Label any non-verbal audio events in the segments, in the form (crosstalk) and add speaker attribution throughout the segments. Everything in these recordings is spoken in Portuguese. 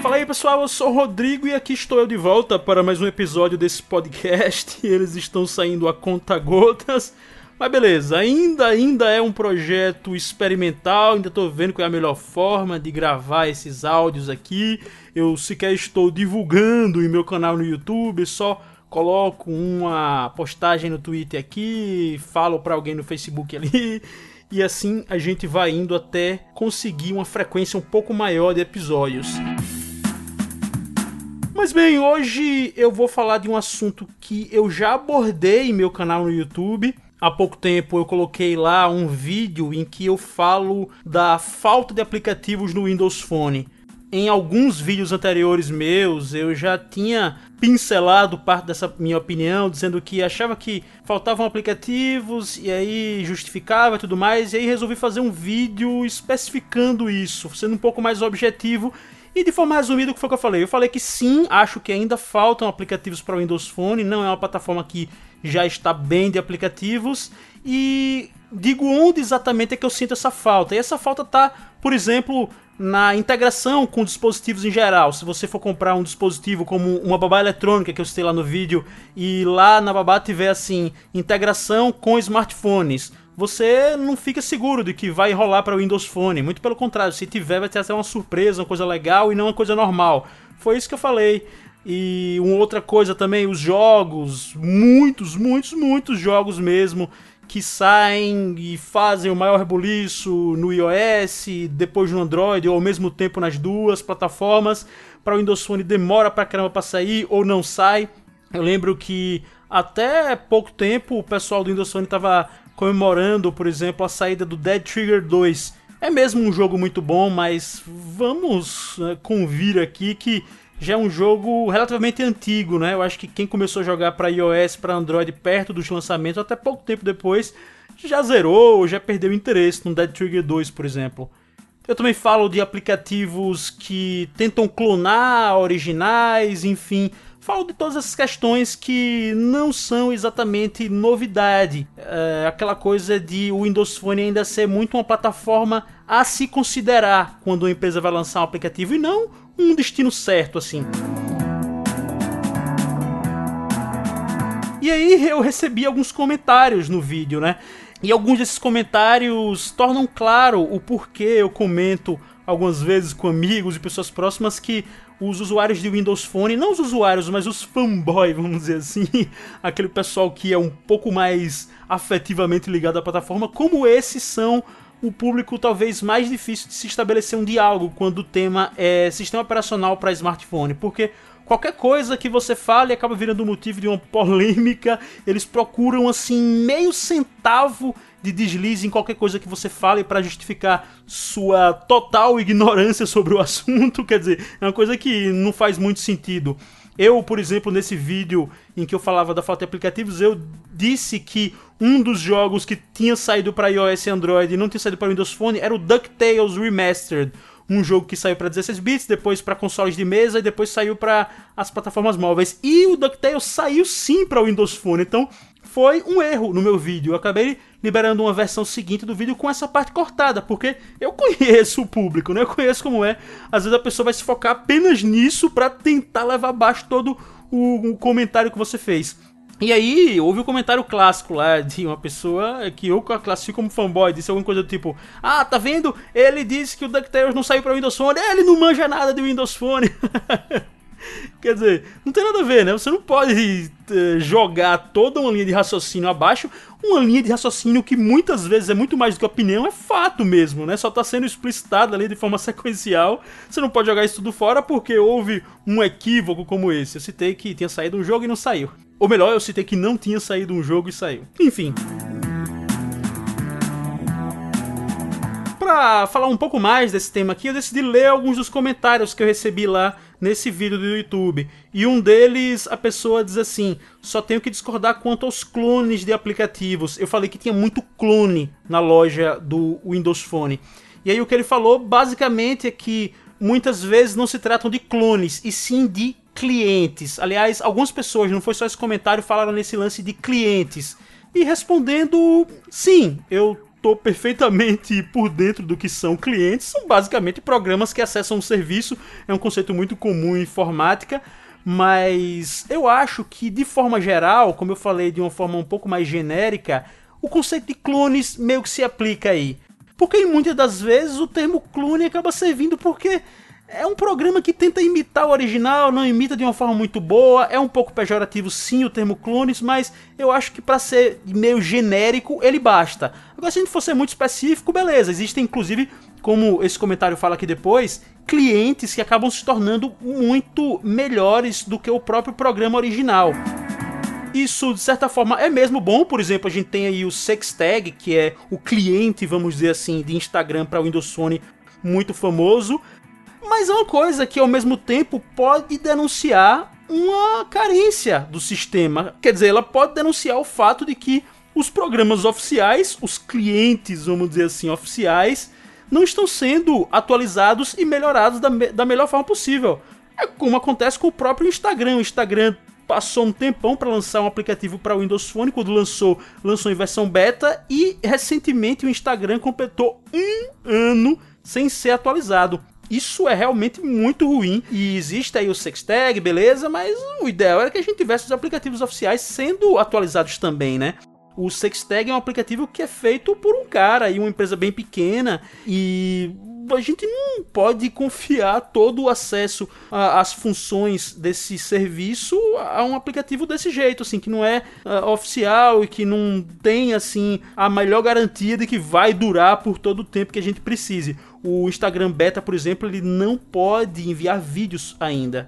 Speaker 1: Fala aí pessoal, eu sou o Rodrigo e aqui estou eu de volta para mais um episódio desse podcast. (laughs) Eles estão saindo a conta gotas. Mas beleza, ainda, ainda é um projeto experimental, ainda estou vendo qual é a melhor forma de gravar esses áudios aqui. Eu sequer estou divulgando em meu canal no YouTube, só coloco uma postagem no Twitter aqui, falo para alguém no Facebook ali, (laughs) e assim a gente vai indo até conseguir uma frequência um pouco maior de episódios. Mas bem, hoje eu vou falar de um assunto que eu já abordei em meu canal no YouTube, Há pouco tempo eu coloquei lá um vídeo em que eu falo da falta de aplicativos no Windows Phone. Em alguns vídeos anteriores meus eu já tinha pincelado parte dessa minha opinião, dizendo que achava que faltavam aplicativos e aí justificava e tudo mais, e aí resolvi fazer um vídeo especificando isso, sendo um pouco mais objetivo e de forma resumida, o que foi que eu falei? Eu falei que sim, acho que ainda faltam aplicativos para o Windows Phone, não é uma plataforma que já está bem de aplicativos e digo onde exatamente é que eu sinto essa falta. E essa falta está, por exemplo, na integração com dispositivos em geral. Se você for comprar um dispositivo como uma babá eletrônica que eu citei lá no vídeo e lá na babá tiver assim, integração com smartphones, você não fica seguro de que vai rolar para o Windows Phone. Muito pelo contrário, se tiver vai ter até uma surpresa, uma coisa legal e não uma coisa normal. Foi isso que eu falei. E uma outra coisa também, os jogos, muitos, muitos, muitos jogos mesmo que saem e fazem o maior rebuliço no iOS, depois no Android, ou ao mesmo tempo nas duas plataformas. Para o Windows Phone demora pra caramba para sair ou não sai. Eu lembro que até pouco tempo o pessoal do Windows Phone estava comemorando, por exemplo, a saída do Dead Trigger 2. É mesmo um jogo muito bom, mas vamos né, convir aqui que já é um jogo relativamente antigo, né? Eu acho que quem começou a jogar para iOS, para Android perto dos lançamentos, até pouco tempo depois, já zerou, já perdeu interesse no Dead Trigger 2, por exemplo. Eu também falo de aplicativos que tentam clonar originais, enfim, falo de todas essas questões que não são exatamente novidade. É aquela coisa de o Windows Phone ainda ser muito uma plataforma a se considerar quando uma empresa vai lançar um aplicativo e não um destino certo assim. E aí eu recebi alguns comentários no vídeo, né? E alguns desses comentários tornam claro o porquê eu comento algumas vezes com amigos e pessoas próximas que os usuários de Windows Phone, não os usuários, mas os fanboys, vamos dizer assim, (laughs) aquele pessoal que é um pouco mais afetivamente ligado à plataforma, como esses são o público talvez mais difícil de se estabelecer um diálogo quando o tema é sistema operacional para smartphone, porque qualquer coisa que você fale acaba virando motivo de uma (laughs) polêmica. Eles procuram assim meio centavo de deslize em qualquer coisa que você fale para justificar sua total ignorância sobre o (laughs) assunto. Quer dizer, é uma coisa que não faz muito sentido. Eu, por exemplo, nesse vídeo em que eu falava da falta de aplicativos, eu disse que um dos jogos que tinha saído para iOS e Android e não tinha saído para Windows Phone era o DuckTales Remastered, um jogo que saiu para 16 bits, depois para consoles de mesa e depois saiu para as plataformas móveis. E o DuckTales saiu sim para Windows Phone, então foi um erro no meu vídeo. Eu acabei liberando uma versão seguinte do vídeo com essa parte cortada, porque eu conheço o público, né? Eu conheço como é. Às vezes a pessoa vai se focar apenas nisso para tentar levar abaixo todo o, o comentário que você fez. E aí, houve um comentário clássico lá de uma pessoa que eu classifico como fanboy, disse alguma coisa do tipo: Ah, tá vendo? Ele disse que o DuckTales não saiu pra Windows Phone, ele não manja nada de Windows Phone. (laughs) Quer dizer, não tem nada a ver, né? Você não pode uh, jogar toda uma linha de raciocínio abaixo, uma linha de raciocínio que muitas vezes é muito mais do que opinião, é fato mesmo, né? Só tá sendo explicitado ali de forma (laughs) sequencial. Você não pode jogar isso tudo fora porque houve um equívoco como esse. Eu citei que tinha saído um jogo e não saiu. Ou melhor, eu citei que não tinha saído um jogo e saiu. Enfim. Para falar um pouco mais desse tema aqui, eu decidi ler alguns dos comentários que eu recebi lá nesse vídeo do YouTube. E um deles, a pessoa diz assim: só tenho que discordar quanto aos clones de aplicativos. Eu falei que tinha muito clone na loja do Windows Phone. E aí o que ele falou basicamente é que muitas vezes não se tratam de clones, e sim de clientes. Aliás, algumas pessoas, não foi só esse comentário, falaram nesse lance de clientes. E respondendo, sim, eu tô perfeitamente por dentro do que são clientes, são basicamente programas que acessam um serviço, é um conceito muito comum em informática, mas eu acho que de forma geral, como eu falei de uma forma um pouco mais genérica, o conceito de clones meio que se aplica aí. Porque muitas das vezes o termo clone acaba servindo porque é um programa que tenta imitar o original, não imita de uma forma muito boa. É um pouco pejorativo, sim, o termo clones, mas eu acho que para ser meio genérico ele basta. Agora, se a gente for ser muito específico, beleza. Existem, inclusive, como esse comentário fala aqui depois, clientes que acabam se tornando muito melhores do que o próprio programa original. Isso, de certa forma, é mesmo bom. Por exemplo, a gente tem aí o Sextag, que é o cliente, vamos dizer assim, de Instagram para Windows Phone muito famoso. Mas é uma coisa que ao mesmo tempo pode denunciar uma carência do sistema. Quer dizer, ela pode denunciar o fato de que os programas oficiais, os clientes, vamos dizer assim, oficiais, não estão sendo atualizados e melhorados da, me da melhor forma possível. É como acontece com o próprio Instagram. O Instagram passou um tempão para lançar um aplicativo para Windows Phone, quando lançou, lançou em versão beta e recentemente o Instagram completou um ano sem ser atualizado. Isso é realmente muito ruim. E existe aí o Sextag, beleza, mas o ideal era que a gente tivesse os aplicativos oficiais sendo atualizados também, né? O Sextag é um aplicativo que é feito por um cara e uma empresa bem pequena e a gente não pode confiar todo o acesso às funções desse serviço a um aplicativo desse jeito, assim, que não é uh, oficial e que não tem, assim, a melhor garantia de que vai durar por todo o tempo que a gente precise. O Instagram Beta, por exemplo, ele não pode enviar vídeos ainda.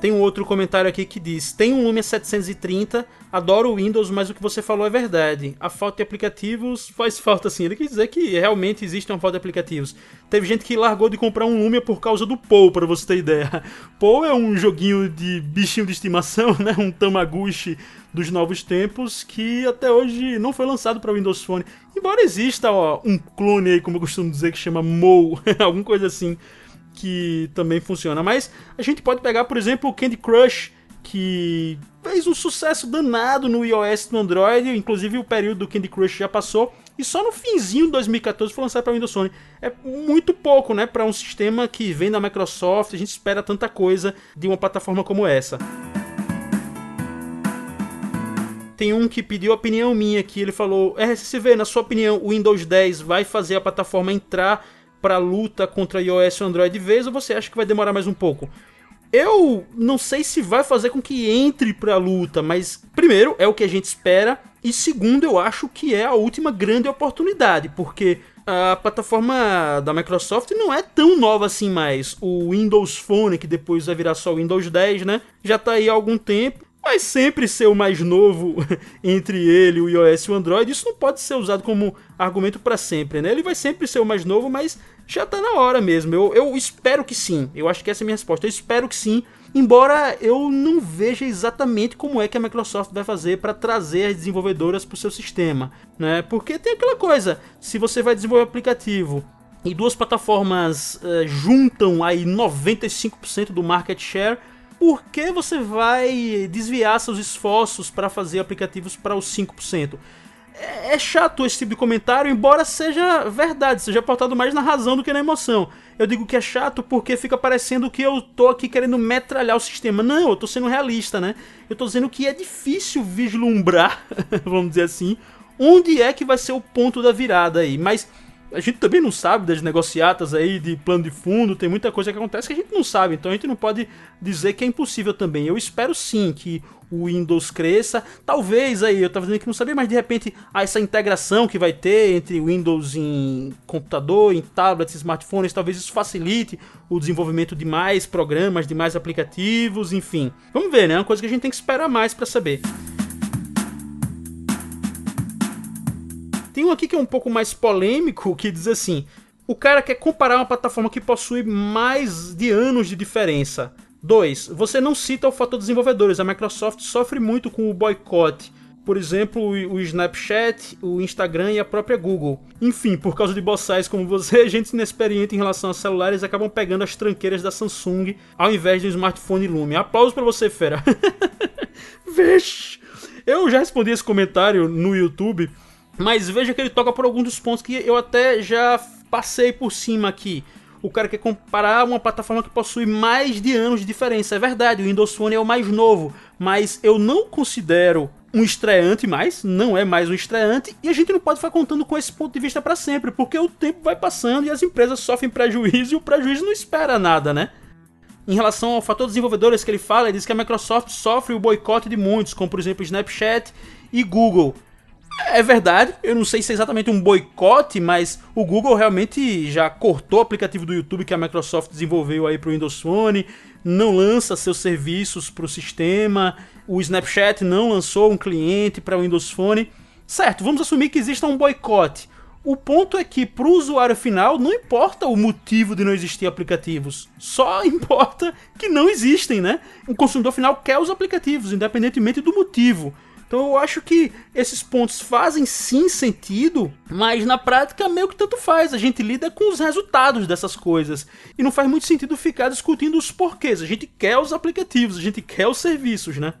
Speaker 1: Tem um outro comentário aqui que diz: Tem um Lumia 730, adoro o Windows, mas o que você falou é verdade. A falta de aplicativos faz falta sim. Ele quer dizer que realmente existe uma falta de aplicativos. Teve gente que largou de comprar um Lumia por causa do Pou, para você ter ideia. (laughs) Pou é um joguinho de bichinho de estimação, (laughs) né? Um Tamaguchi dos novos tempos que até hoje não foi lançado para Windows Phone. Embora exista ó, um clone aí, como eu costumo dizer, que chama Mou, (laughs) alguma coisa assim que também funciona. Mas a gente pode pegar, por exemplo, o Candy Crush, que fez um sucesso danado no iOS e no Android, inclusive o período do Candy Crush já passou, e só no finzinho de 2014 foi lançado para Windows Phone. É muito pouco, né, para um sistema que vem da Microsoft, a gente espera tanta coisa de uma plataforma como essa. Tem um que pediu opinião minha aqui, ele falou: RSCV, na sua opinião, o Windows 10 vai fazer a plataforma entrar para luta contra iOS e Android de vez ou você acha que vai demorar mais um pouco? Eu não sei se vai fazer com que entre para a luta, mas primeiro é o que a gente espera e segundo eu acho que é a última grande oportunidade, porque a plataforma da Microsoft não é tão nova assim mais. O Windows Phone, que depois vai virar só o Windows 10, né? Já está aí há algum tempo vai sempre ser o mais novo (laughs) entre ele, o iOS e o Android. Isso não pode ser usado como argumento para sempre, né? Ele vai sempre ser o mais novo, mas já tá na hora mesmo. Eu, eu espero que sim. Eu acho que essa é a minha resposta. Eu espero que sim. Embora eu não veja exatamente como é que a Microsoft vai fazer para trazer as desenvolvedoras para o seu sistema, né? Porque tem aquela coisa, se você vai desenvolver um aplicativo e duas plataformas uh, juntam aí 95% do market share, por que você vai desviar seus esforços para fazer aplicativos para os 5%? É, é chato esse tipo de comentário, embora seja verdade, seja pautado mais na razão do que na emoção. Eu digo que é chato porque fica parecendo que eu tô aqui querendo metralhar o sistema. Não, eu tô sendo realista, né? Eu tô dizendo que é difícil vislumbrar, (laughs) vamos dizer assim, onde é que vai ser o ponto da virada aí. Mas a gente também não sabe das negociatas aí de plano de fundo, tem muita coisa que acontece que a gente não sabe, então a gente não pode dizer que é impossível também. Eu espero sim que o Windows cresça, talvez aí, eu estava dizendo que não sabia, mas de repente essa integração que vai ter entre Windows em computador, em tablets, smartphones, talvez isso facilite o desenvolvimento de mais programas, de mais aplicativos, enfim. Vamos ver, né? É uma coisa que a gente tem que esperar mais para saber. Tem um aqui que é um pouco mais polêmico, que diz assim: o cara quer comparar uma plataforma que possui mais de anos de diferença. 2. Você não cita o fator desenvolvedores. A Microsoft sofre muito com o boicote. Por exemplo, o Snapchat, o Instagram e a própria Google. Enfim, por causa de boçais como você, (laughs) gente inexperiente em relação a celulares acabam pegando as tranqueiras da Samsung ao invés de um smartphone Lumia. Aplausos para você, fera. (laughs) Vixe! Eu já respondi esse comentário no YouTube, mas veja que ele toca por alguns dos pontos que eu até já passei por cima aqui. O cara quer comparar uma plataforma que possui mais de anos de diferença. É verdade, o Windows Phone é o mais novo, mas eu não considero um estreante mais, não é mais um estreante, e a gente não pode ficar contando com esse ponto de vista para sempre, porque o tempo vai passando e as empresas sofrem prejuízo e o prejuízo não espera nada, né? Em relação ao fator desenvolvedores que ele fala, ele diz que a Microsoft sofre o boicote de muitos, como por exemplo Snapchat e Google. É verdade, eu não sei se é exatamente um boicote, mas o Google realmente já cortou o aplicativo do YouTube que a Microsoft desenvolveu aí para o Windows Phone, não lança seus serviços para o sistema, o Snapchat não lançou um cliente para o Windows Phone. Certo, vamos assumir que exista um boicote. O ponto é que para o usuário final não importa o motivo de não existir aplicativos, só (laughs) importa que não existem, né? O consumidor final quer os aplicativos, independentemente do motivo. Então eu acho que esses pontos fazem sim sentido, mas na prática meio que tanto faz. A gente lida com os resultados dessas coisas. E não faz muito sentido ficar discutindo os porquês. A gente quer os aplicativos, a gente quer os serviços, né?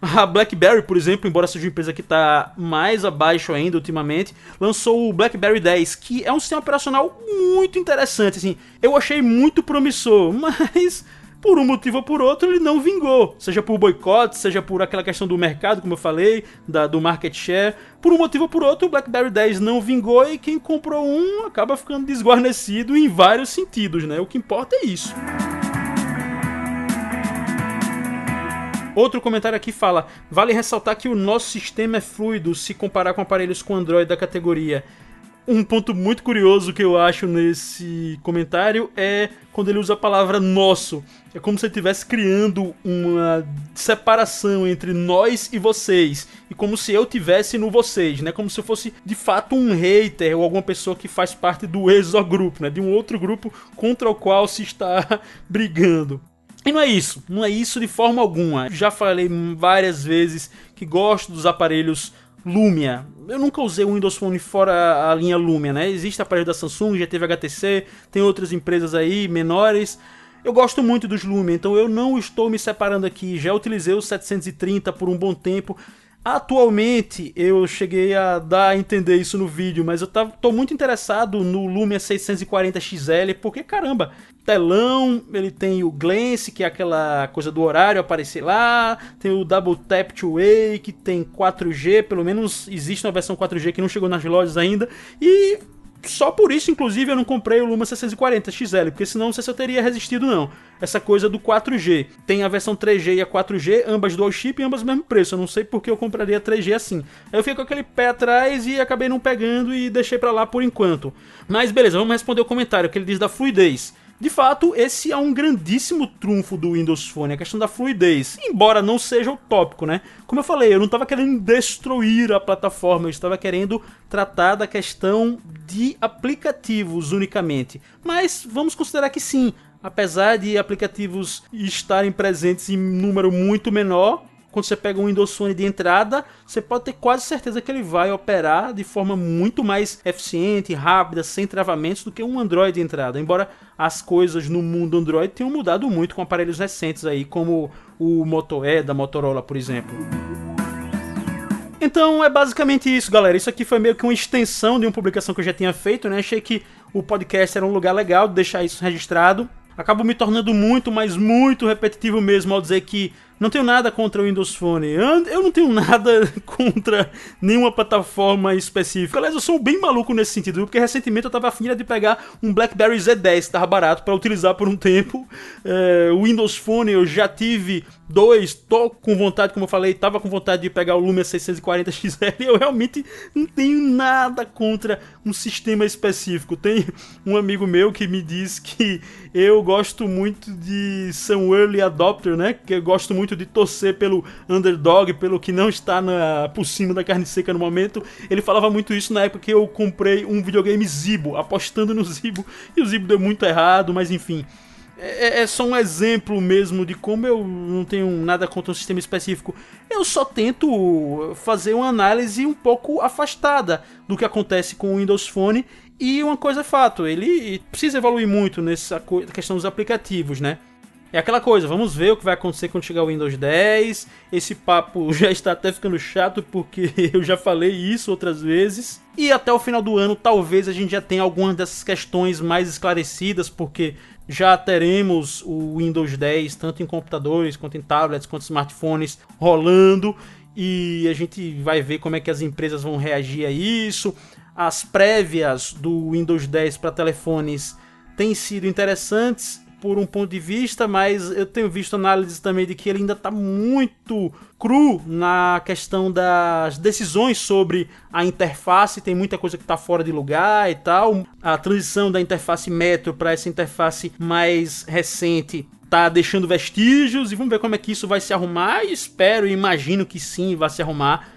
Speaker 1: A BlackBerry, por exemplo, embora seja uma empresa que está mais abaixo ainda ultimamente, lançou o BlackBerry 10, que é um sistema operacional muito interessante. Assim, eu achei muito promissor, (laughs) mas por um motivo ou por outro, ele não vingou. Seja por boicote, seja por aquela questão do mercado, como eu falei, da, do market share. Por um motivo ou por outro, o BlackBerry 10 não vingou e quem comprou um acaba ficando desguarnecido em vários sentidos, né? O que importa é isso. Outro comentário aqui fala: vale ressaltar que o nosso sistema é fluido se comparar com aparelhos com Android da categoria. Um ponto muito curioso que eu acho nesse comentário é quando ele usa a palavra nosso. É como se ele estivesse criando uma separação entre nós e vocês. E como se eu tivesse no vocês, né? Como se eu fosse de fato um hater ou alguma pessoa que faz parte do exogrupo, né? De um outro grupo contra o qual se está (laughs) brigando. E não é isso, não é isso de forma alguma. Já falei várias vezes que gosto dos aparelhos Lumia. Eu nunca usei o Windows Phone fora a linha Lumia, né? Existe aparelho da Samsung, já teve HTC, tem outras empresas aí menores. Eu gosto muito dos Lumia, então eu não estou me separando aqui. Já utilizei o 730 por um bom tempo. Atualmente eu cheguei a dar a entender isso no vídeo, mas eu tô muito interessado no Lumia 640 XL, porque caramba, telão, ele tem o Glance, que é aquela coisa do horário aparecer lá, tem o Double Tap to Wake, tem 4G, pelo menos existe uma versão 4G que não chegou nas lojas ainda, e só por isso, inclusive, eu não comprei o Luma 640 XL, porque senão não sei se eu teria resistido não. Essa coisa do 4G. Tem a versão 3G e a 4G, ambas dual chip e ambas mesmo preço. Eu não sei porque eu compraria 3G assim. Aí eu fiquei com aquele pé atrás e acabei não pegando e deixei para lá por enquanto. Mas beleza, vamos responder o comentário que ele diz da fluidez. De fato, esse é um grandíssimo trunfo do Windows Phone, a questão da fluidez. Embora não seja o tópico, né? Como eu falei, eu não estava querendo destruir a plataforma, eu estava querendo tratar da questão de aplicativos unicamente. Mas vamos considerar que sim, apesar de aplicativos estarem presentes em número muito menor, quando você pega um Windows Phone de entrada, você pode ter quase certeza que ele vai operar de forma muito mais eficiente, rápida, sem travamentos do que um Android de entrada. Embora as coisas no mundo Android tenham mudado muito com aparelhos recentes aí, como o Moto E da Motorola, por exemplo. Então é basicamente isso, galera. Isso aqui foi meio que uma extensão de uma publicação que eu já tinha feito, né? Achei que o podcast era um lugar legal de deixar isso registrado. Acabo me tornando muito, mas muito repetitivo mesmo ao dizer que não tenho nada contra o Windows Phone. Eu não tenho (laughs) nada contra nenhuma plataforma específica. Aliás, eu sou bem maluco nesse sentido, porque recentemente eu tava afim de pegar um BlackBerry Z10, que tava barato, para utilizar por um tempo. É, o Windows Phone eu já tive dois, tô com vontade, como eu falei, tava com vontade de pegar o Lumia 640 XL. Eu realmente não tenho nada contra um sistema específico. Tem um amigo meu que me diz que eu gosto muito de ser um early adopter, né? Que eu gosto muito muito de torcer pelo underdog, pelo que não está na, por cima da carne seca no momento. Ele falava muito isso na época que eu comprei um videogame Zibo, apostando no Zibo, e o Zibo deu muito errado, mas enfim. É, é, só um exemplo mesmo de como eu não tenho nada contra um sistema específico. Eu só tento fazer uma análise um pouco afastada do que acontece com o Windows Phone. E uma coisa é fato, ele precisa evoluir muito nessa questão dos aplicativos, né? É aquela coisa, vamos ver o que vai acontecer quando chegar o Windows 10. Esse papo (laughs) já está até ficando chato porque (laughs) eu já falei isso outras vezes. E até o final do ano, talvez a gente já tenha algumas dessas questões mais esclarecidas, porque já teremos o Windows 10 tanto em computadores, quanto em tablets, quanto em smartphones rolando. E a gente vai ver como é que as empresas vão reagir a isso. As prévias do Windows 10 para telefones têm sido interessantes por um ponto de vista, mas eu tenho visto análises também de que ele ainda está muito cru na questão das decisões sobre a interface, tem muita coisa que está fora de lugar e tal. A transição da interface Metro para essa interface mais recente tá deixando vestígios e vamos ver como é que isso vai se arrumar. E espero e imagino que sim, vai se arrumar.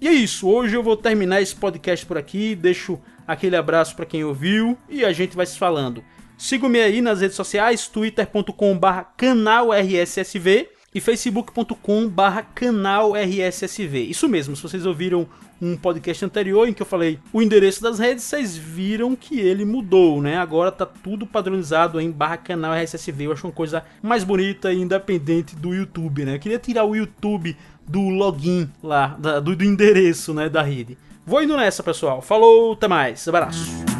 Speaker 1: E é isso, hoje eu vou terminar esse podcast por aqui, deixo aquele abraço para quem ouviu e a gente vai se falando. Siga-me aí nas redes sociais, twitter.com.br canal RSSV e facebook.com.br canal RSSV. Isso mesmo, se vocês ouviram um podcast anterior em que eu falei o endereço das redes, vocês viram que ele mudou, né? Agora tá tudo padronizado em barra canal RSSV. Eu acho uma coisa mais bonita e independente do YouTube, né? Eu queria tirar o YouTube do login lá, da, do, do endereço, né, da rede. Vou indo nessa, pessoal. Falou, até mais. Abraço.